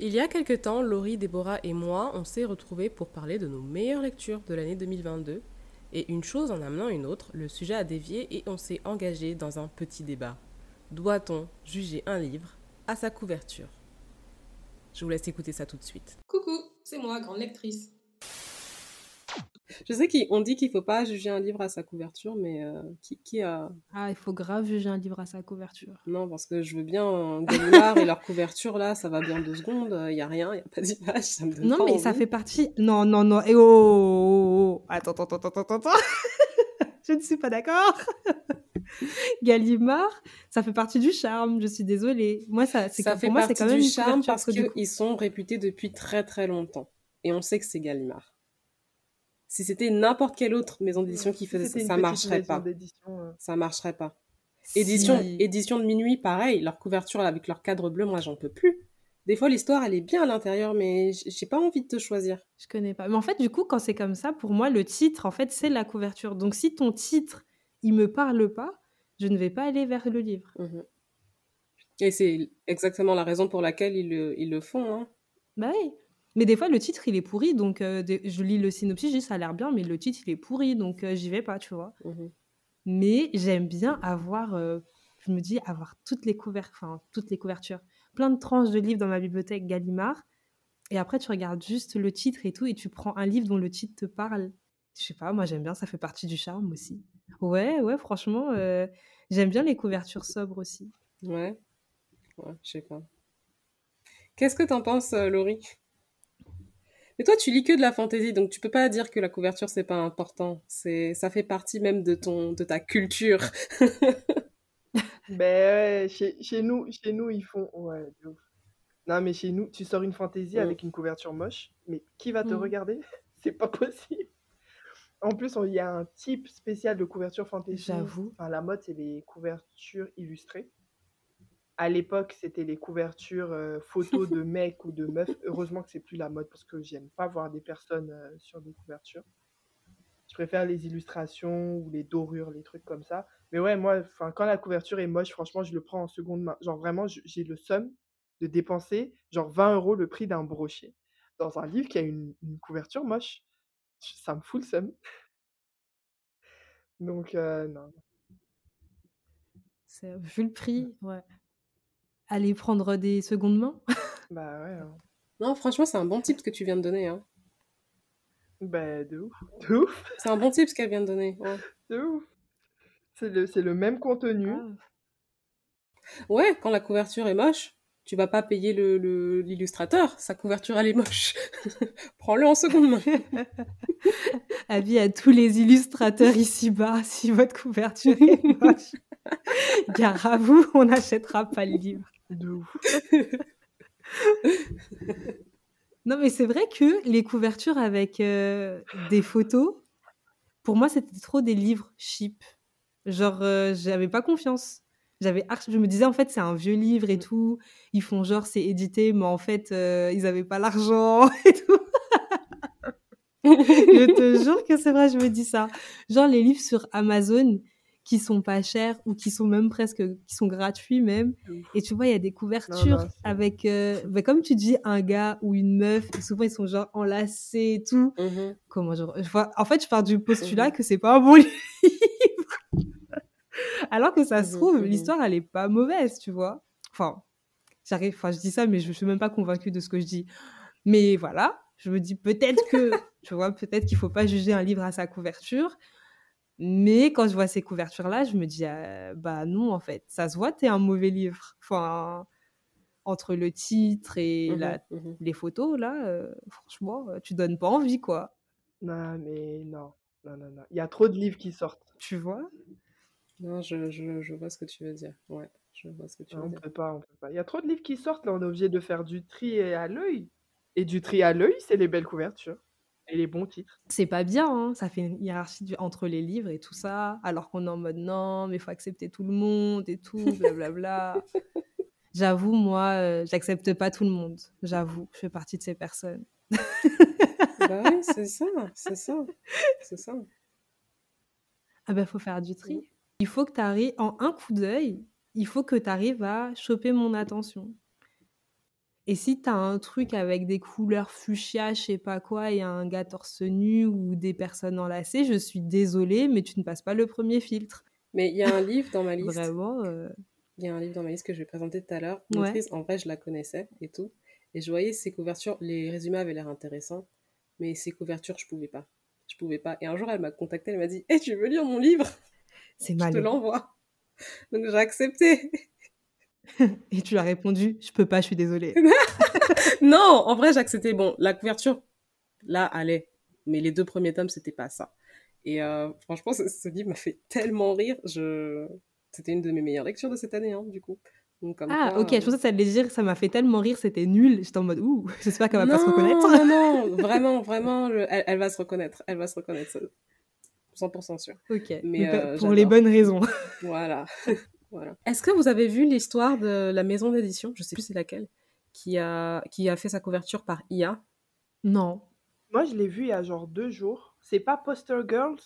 Il y a quelque temps, Laurie, Déborah et moi, on s'est retrouvés pour parler de nos meilleures lectures de l'année 2022. Et une chose en amenant une autre, le sujet a dévié et on s'est engagé dans un petit débat. Doit-on juger un livre à sa couverture? Je vous laisse écouter ça tout de suite. Coucou, c'est moi, grande lectrice. Je sais qu'on dit qu'il faut pas juger un livre à sa couverture, mais euh, qui, qui, a... Ah, il faut grave juger un livre à sa couverture. Non, parce que je veux bien euh, Gallimard et leur couverture, là, ça va bien deux secondes, il y a rien, il n'y a pas d'image, ça me donne Non, pas mais envie. ça fait partie... Non, non, non, et oh, oh, oh, oh. Attends, attends, attends, attends, attends. je ne suis pas d'accord. Gallimard, ça fait partie du charme, je suis désolée. Moi, ça, c'est Ça fait pour moi, c'est partie quand même du charme parce du coup- qu'ils sont réputés depuis très très longtemps. Et on sait que c'est Gallimard. Si c'était n'importe quelle autre maison d'édition qui faisait ça, une ça marcherait pas. euh. Ça marcherait pas. Édition, Si. édition de minuit, pareil, leur couverture avec leur cadre bleu, moi j'en peux plus. Des fois l'histoire elle est bien à l'intérieur, mais j'ai pas envie de te choisir. Je connais pas. Mais en fait, du coup, quand c'est comme ça, pour moi, le titre, en fait, c'est la couverture. Donc, si ton titre, il me parle pas, je ne vais pas aller vers le livre. Mhm. Et c'est exactement la raison pour laquelle ils le, ils le font. Hein. Bah oui. Mais des fois, le titre, il est pourri. Donc, euh, des- je lis le synopsis, je dis, ça a l'air bien, mais le titre, il est pourri. Donc, euh, j'y vais pas, tu vois. Mhm. Mais j'aime bien avoir, euh, je me dis, avoir toutes les, couver- enfin, toutes les couvertures. Plein de tranches de livres dans ma bibliothèque Gallimard. Et après, tu regardes juste le titre et tout, et tu prends un livre dont le titre te parle. Je sais pas, moi, j'aime bien, ça fait partie du charme aussi. Ouais, ouais, franchement, j'aime bien les couvertures sobres aussi. Ouais. Ouais, je sais pas. Qu'est-ce que t'en penses, Laurie? Mais toi, tu lis que de la fantaisie, donc tu peux pas dire que la couverture c'est pas important. C'est, ça fait partie même de ton, de ta culture. Ben ouais, chez, chez nous, chez nous, ils font. Ouais, de ouf. Non, mais chez nous, tu sors une fantaisie Mm. avec une couverture moche, mais qui va te Mm. regarder? C'est pas possible. En plus, il y a un type spécial de couverture fantaisie. J'avoue. Enfin, la mode, c'est les couvertures illustrées. À l'époque, c'était les couvertures euh, photos de mecs ou de meufs. Heureusement que c'est plus la mode parce que j'aime pas voir des personnes euh, sur des couvertures. Je préfère les illustrations ou les dorures, les trucs comme ça. Mais ouais, moi, enfin, quand la couverture est moche, franchement, je le prends en seconde main. Genre vraiment, j'ai le somme de dépenser genre 20 euros le prix d'un brochet dans un livre qui a une, une couverture moche. Ça me fout le seum. Donc, euh, non. C'est- Vu le prix, ouais. Aller prendre des secondes mains. Bah ouais. hein. Non, franchement, c'est un bon tip que tu viens de donner. Hein. Bah, de ouf. De ouf. C'est un bon tip ce qu'elle vient de donner. ouais. De ouf. C'est le, c'est le même contenu. Grave. Ouais, quand la couverture est moche, tu vas pas payer le, le- l'illustrateur. Sa couverture, elle est moche. Prends-le en seconde main. Avis à tous les illustrateurs ici-bas, si votre couverture est moche, gare à vous, on n'achètera pas le livre. De ouf. Non, mais c'est vrai que les couvertures avec euh, des photos, pour moi, c'était trop des livres cheap. Genre, euh, j'avais pas confiance. J'avais Je me disais, en fait, c'est un vieux livre et tout. Ils font genre, c'est édité, mais en fait, euh, ils avaient pas l'argent et tout. je te jure que c'est vrai, je me dis ça. Genre, les livres sur Amazon qui sont pas chers ou qui sont même presque, qui sont gratuits même. Et tu vois, il y a des couvertures avec, euh, bah, comme tu dis, un gars ou une meuf. Et souvent, ils sont genre enlacés et tout. Mhm. Comment je... je vois- En fait, je pars du postulat Mhm. que c'est pas un bon livre. Alors que ça se Mhm, trouve, mhm. l'histoire, elle est pas mauvaise, tu vois. Enfin, j'arrive, enfin, je dis ça, mais je suis même pas convaincue de ce que je dis. Mais voilà, je me dis peut-être que, tu vois, peut-être qu'il faut pas juger un livre à sa couverture. Mais quand je vois ces couvertures-là, je me dis, euh, bah non, en fait, ça se voit, t'es un mauvais livre. Enfin, entre le titre et la- mhm. les photos, là, euh, franchement, euh, tu donnes pas envie, quoi. Non, mais non. Non, non, non. Il y a trop de livres qui sortent. Tu vois? Non, je, je, je vois ce que tu veux dire. Ouais, je vois ce que tu Non, veux on dire. peut pas, on peut pas. Il y a trop de livres qui sortent, là, on est obligé de faire du tri à l'œil. Et du tri à l'œil, c'est les belles couvertures. Et les bons titres. C'est pas bien, hein, ça fait une hiérarchie du- entre les livres et tout ça, alors qu'on est en mode non, mais il faut accepter tout le monde et tout, blablabla. J'avoue, moi, euh, j'accepte pas tout le monde. J'avoue, je fais partie de ces personnes. bah oui, c'est ça, c'est ça, c'est ça. Ah ben, faut faire du tri. Il faut que tu arrives, en un coup d'œil, il faut que tu arrives à choper mon attention. Et si t'as un truc avec des couleurs fuchsia, je sais pas quoi, et un gars torse nu ou des personnes enlacées, je suis désolée, mais tu ne passes pas le premier filtre. Mais il y a un livre dans ma liste. Vraiment. euh, Il y a un livre dans ma liste que je vais présenter tout à l'heure. Ouais. En vrai, je la connaissais et tout. Et je voyais ses couvertures. Les résumés avaient l'air intéressants. Mais ses couvertures, je pouvais pas. Je pouvais pas. Et un jour, elle m'a contactée. Elle m'a dit Hé, tu veux lire mon livre? C'est Je te mal. l'envoie. Donc j'ai accepté. Et tu as répondu, je peux pas, je suis désolée. non, en vrai, j'ai accepté. Bon, la couverture, là, allait. Mais les deux premiers tomes, c'était pas ça. Et euh, franchement, ce, ce livre m'a fait tellement rire. Je... C'était une de mes meilleures lectures de cette année, hein, du coup. Donc, comme Ah, quoi, ok, je euh, pensais que ça allait dire, ça m'a fait tellement rire, c'était nul. J'étais en mode, ouh, j'espère qu'elle va pas se reconnaître. Non, non, vraiment, vraiment, je- elle, elle va se reconnaître. Elle va se reconnaître, ça- 100% sûr. Ok, Mais, euh, pour les bonnes raisons. Voilà. Voilà. Est-ce que vous avez vu l'histoire de la maison d'édition, je sais plus c'est laquelle, qui a, qui a fait sa couverture par IA Non. Moi, je l'ai vu il y a genre deux jours. C'est pas Poster Girls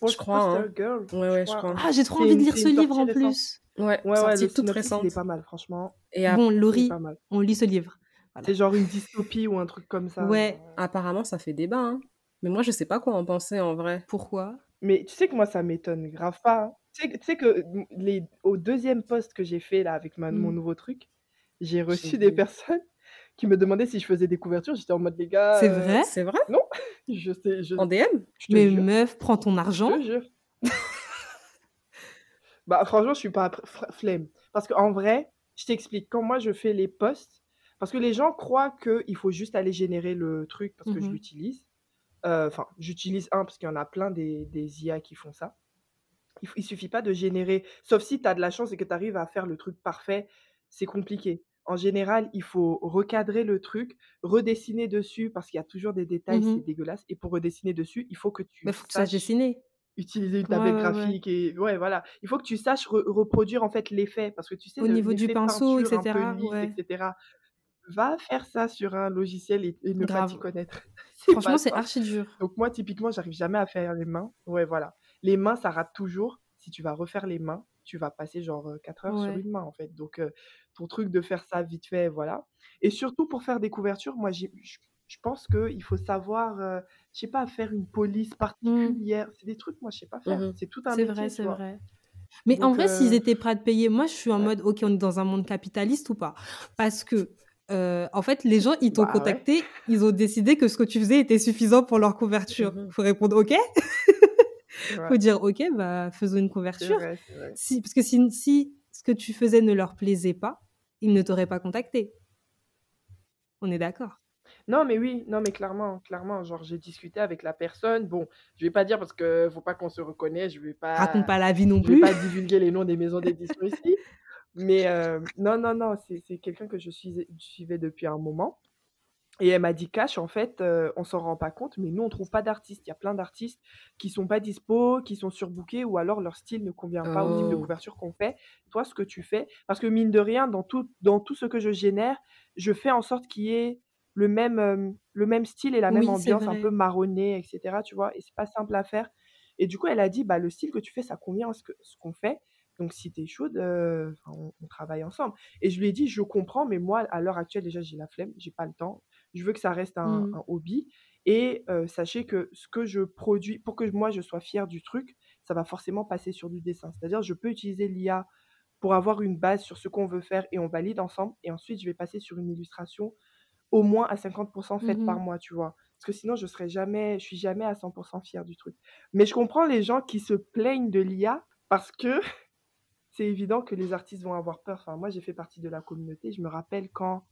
Post- crois, hein. Poster Girl. Ouais, ouais, je crois. Ah, j'ai trop envie de lire ce livre en plus. Ouais, Ouais, ouais, sortie le toute récente. il est pas mal, franchement. Et a- Bon, Laurie, pas mal. on lit ce livre. Voilà. C'est genre une dystopie ou un truc comme ça. Ouais. apparemment, ça fait débat. hein. Mais moi, je sais pas quoi en penser en vrai. Pourquoi? Mais tu sais que moi, ça m'étonne grave pas. hein. Tu sais, que- les, au deuxième post que j'ai fait là avec ma- mon Mm. nouveau truc, j'ai reçu des personnes qui me demandaient si je faisais des couvertures. J'étais en mode, les gars, C'est euh, vrai? C'est vrai? je sais, je, En DM je te Mais jure. meuf, prends ton Je argent. te jure. bah, franchement, je suis pas flemme. Parce qu'en vrai, je t'explique, quand moi je fais les posts, parce que les gens croient qu'il faut juste aller générer le truc parce que je Mhm. l'utilise. Euh, Enfin, j'utilise un parce qu'il y en a plein des, des IA qui font ça. Il, il suffit pas de générer, sauf si tu as de la chance et que tu arrives à faire le truc parfait, c'est compliqué. En général, il faut recadrer le truc, redessiner dessus parce qu'il y a toujours des détails, Mhm. c'est dégueulasse. Et pour redessiner dessus, il faut que tu Il faut que ça soit saches dessiné. utiliser une Ouais, tablette ouais, ouais. graphique et ouais voilà il faut que tu saches re- reproduire en fait l'effet parce que tu sais Au le- niveau du l'effet pinceau, peinture etc., un peu lisse ouais. etc va faire ça sur un logiciel et, et ne pas t'y Grave. connaître C'est Franchement, pas c'est archi dur. donc moi typiquement j'arrive jamais à faire les mains ouais voilà les mains ça rate toujours si tu vas refaire les mains tu vas passer genre 4 heures sur une main en fait donc euh, ton truc de faire ça vite fait voilà et surtout pour faire des couvertures moi j'ai- je pense qu'il faut savoir, euh, je sais pas, faire une police Mm. particulière. C'est des trucs, moi, je sais pas faire. Mhm. C'est tout un C'est vrai, c'est vrai. Mais en vrai, s'ils étaient prêts à te payer, moi, je suis en ouais. mode, ok, on est dans un monde capitaliste ou pas? Parce que, euh, en fait, les gens, ils t'ont Bah ouais. contacté, ils ont décidé que ce que tu faisais était suffisant pour leur couverture. Mhm. Faut répondre, ok? Ouais, Faut dire, ok, bah, faisons une. Si, parce que si, si ce que tu faisais ne leur plaisait pas, ils ne t'auraient pas contacté. On est d'accord. Non, mais oui, non, mais clairement, clairement, genre, j'ai discuté avec la personne. Bon, je vais pas dire parce que faut pas qu'on se reconnaisse, je vais Raconte pas, pas la vie non je vais plus. pas divulguer les noms des maisons d'édition ici. Mais euh, non, non, non, c'est c'est quelqu'un que je suis, suivais depuis un moment. Et elle m'a dit, Cash, en fait, euh, on s'en rend pas compte, mais nous, on trouve pas d'artistes. Il y a plein d'artistes qui sont pas dispo, qui sont surbookés, ou alors leur style ne convient pas au type de Oh. couverture qu'on fait. Toi, ce que tu fais, parce que mine de rien, dans tout, dans tout ce que je génère, je fais en sorte qu'il y ait le même, euh, le même style et la même Oui, ambiance un peu marronnée, etc. Tu vois, et c'est pas simple à faire. Et du coup, elle a dit, bah, le style que tu fais, ça convient à ce que- ce qu'on fait. Donc, si tu es chaude, euh, on, on travaille ensemble. Et je lui ai dit, je comprends, mais moi, à l'heure actuelle, déjà, j'ai la flemme, j'ai pas le temps. Je veux que ça reste un, Mm. un hobby. Et euh, sachez que ce que je produis, pour que moi, je sois fière du truc, ça va forcément passer sur du dessin. C'est-à-dire, je peux utiliser l'IA pour avoir une base sur ce qu'on veut faire et on valide ensemble. Et ensuite, je vais passer sur une illustration au moins à 50% faite par Mhm. moi, tu vois? Parce que sinon, je serais jamais, je suis jamais à 100% fière du truc. Mais je comprends les gens qui se plaignent de l'IA parce que c'est évident que les artistes vont avoir peur. Enfin, moi, j'ai fait partie de la communauté. Je me rappelle quand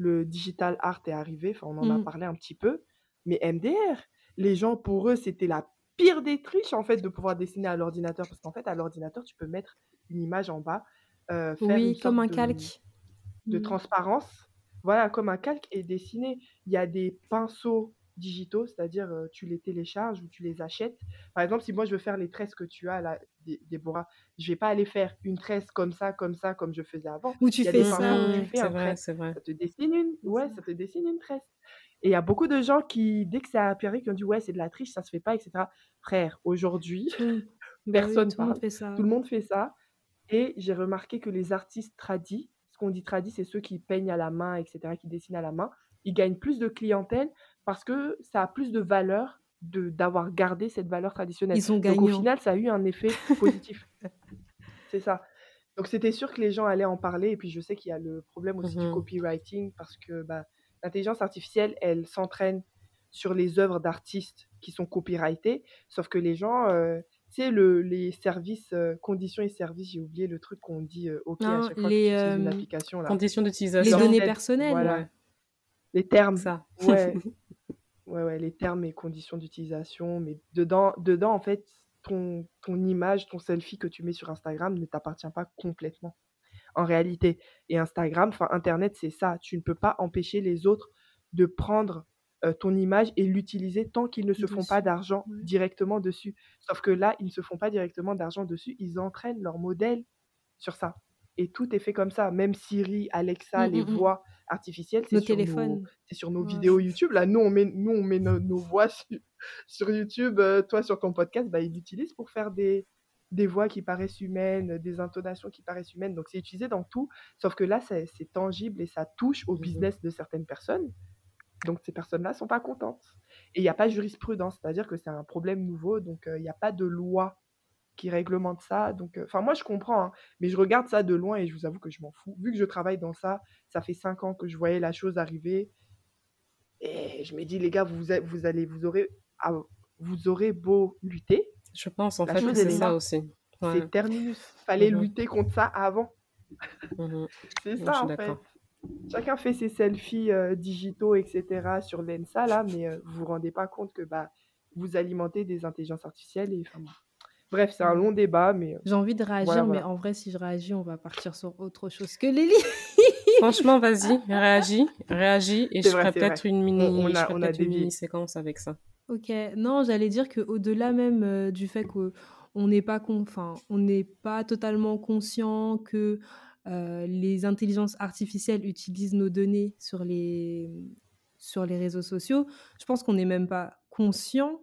le digital art est arrivé, enfin, on en a Mm. parlé un petit peu. Mais MDR, les gens, pour eux, c'était la pire des triches, en fait, de pouvoir dessiner à l'ordinateur. Parce qu'en fait, à l'ordinateur, tu peux mettre une image en bas, euh, faire Oui, une comme sorte un de, calque. de Mm. transparence. Voilà, comme un calque et dessiné. Il y a des pinceaux digitaux, c'est-à-dire euh, tu les télécharges ou tu les achètes. Par exemple, si moi je veux faire les tresses que tu as là, Déborah, je vais pas aller faire une tresse comme ça, comme ça, comme je faisais avant. Où tu fais ça. tu fais C'est un vrai, trait. c'est vrai. Ça te dessine une, ouais, ça. te dessine une tresse. Et il y a beaucoup de gens qui, dès que ça a apparu, qui ont dit ouais, c'est de la triche, ça se fait pas, etc. Frère, aujourd'hui, Tout- bah oui, personne tout le monde parle. fait ça. Tout le monde fait ça. Et j'ai remarqué que les artistes tradis, ce qu'on dit tradis, c'est ceux qui peignent à la main, etc., qui dessinent à la main. Ils gagnent plus de clientèle parce que ça a plus de valeur d'avoir gardé cette valeur traditionnelle. Ils sont Donc au gagnants. final, ça a eu un effet positif. C'est ça. Donc c'était sûr que les gens allaient en parler. Et puis je sais qu'il y a le problème aussi du Mhm. copywriting parce que bah, l'intelligence artificielle, elle s'entraîne sur les œuvres d'artistes qui sont copyrightées. Sauf que les gens, euh, tu sais, le, les services, euh, conditions et services, j'ai oublié le truc qu'on dit euh, OK à chaque fois les, que une euh, application. Là. Conditions Les d'utilisation. données Genre, personnelles. Voilà. Ouais. Les termes. Ça. Ouais. Ouais, ouais, les termes et conditions d'utilisation, mais dedans, dedans, en fait, ton, ton image, ton selfie que tu mets sur Instagram ne t'appartient pas complètement, en réalité. Et Instagram, enfin, Internet, c'est ça. Tu ne peux pas empêcher les autres de prendre euh, ton image et l'utiliser tant qu'ils ne se font pas d'argent directement dessus. Sauf que là, ils ne se font pas directement d'argent dessus, ils entraînent leur modèle sur ça. Et tout est fait comme ça. Même Siri, Alexa, Mm, les mm, mm. voix artificielles, c'est sur nos, téléphones. c'est sur nos Ouais. vidéos YouTube. Là, nous, on met, nous, on met nos, nos voix sur, sur YouTube. euh, toi, sur ton podcast, bah, ils l'utilisent pour faire des, des voix qui paraissent humaines, des intonations qui paraissent humaines. Donc, c'est utilisé dans tout. Sauf que là, c'est tangible et ça touche au Mhm. business de certaines personnes. Donc, ces personnes-là sont pas contentes. Et il n'y a pas de jurisprudence, c'est-à-dire que c'est un problème nouveau. Donc, euh, il n'y a pas de loi qui réglemente ça. Donc, euh, enfin, moi, je comprends, hein, mais je regarde ça de loin et je vous avoue que je m'en fous. Vu que je travaille dans ça, ça fait cinq ans que je voyais la chose arriver. Et je me dis, les gars, vous, a- vous allez, vous aurez, vous aurez beau lutter, Je pense en La fait que c'est est ça aussi. Ouais. c'est terminus. Fallait Mhm. lutter contre ça avant. Mhm. C'est ça, en fait. Chacun fait ses selfies euh, digitaux, etc. sur l'ENSA, là, mais euh, vous vous rendez pas compte que bah, vous alimentez des intelligences artificielles. Et, enfin. Bref, c'est un long débat, mais euh, J'ai envie de réagir, Voilà, mais en vrai, si je réagis, on va partir sur autre chose que les livres. Franchement, vas-y, réagis, réagis, et je vrai, ferai peut-être une mini, On- on je a- ferai on a peut-être une dévié. mini séquence avec ça. Ok, non, j'allais dire que au-delà même euh, du fait que on n'est pas con- enfin, on n'est pas totalement conscient que euh, les intelligences artificielles utilisent nos données sur les sur les réseaux sociaux. Je pense qu'on n'est même pas conscient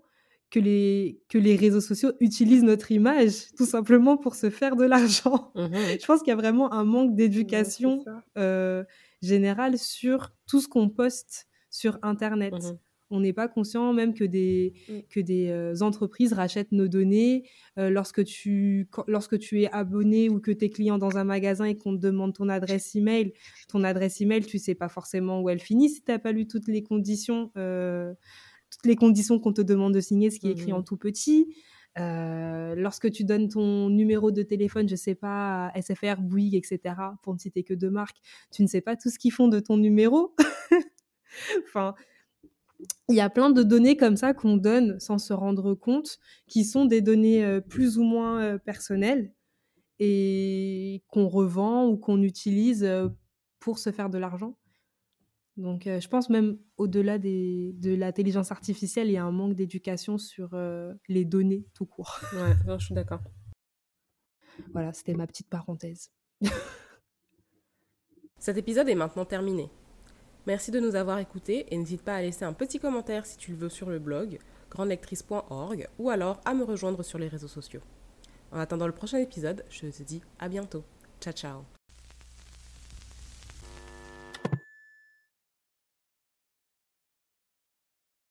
que les que les réseaux sociaux utilisent notre image tout simplement pour se faire de l'argent. Mhm. Je pense qu'il y a vraiment un manque d'éducation euh, générale sur tout ce qu'on poste sur Internet. Mhm. On n'est pas conscient même que des, que des euh, entreprises rachètent nos données. Euh, lorsque, tu, quand- lorsque tu es abonné ou que tu es client dans un magasin et qu'on te demande ton adresse email, ton adresse email, tu sais pas forcément où elle finit si tu n'as pas lu toutes les conditions, euh, toutes les conditions qu'on te demande de signer, ce qui est écrit Mhm. en tout petit. Euh, lorsque tu donnes ton numéro de téléphone, je sais pas, SFR, Bouygues, etc., pour ne citer que deux marques, tu ne sais pas tout ce qu'ils font de ton numéro. enfin, il y a plein de données comme ça qu'on donne sans se rendre compte, qui sont des données euh, plus ou moins euh, personnelles et qu'on revend ou qu'on utilise pour se faire de l'argent. Donc, euh, je pense même au-delà de l'intelligence artificielle, il y a un manque d'éducation sur euh, les données tout court. Ouais, non, je suis d'accord. Voilà, c'était ma petite parenthèse. Cet épisode est maintenant terminé. Merci de nous avoir écoutés et n'hésite pas à laisser un petit commentaire si tu le veux sur le blog grandelectrice.org ou alors à me rejoindre sur les réseaux sociaux. En attendant le prochain épisode, je te dis à bientôt. Ciao ciao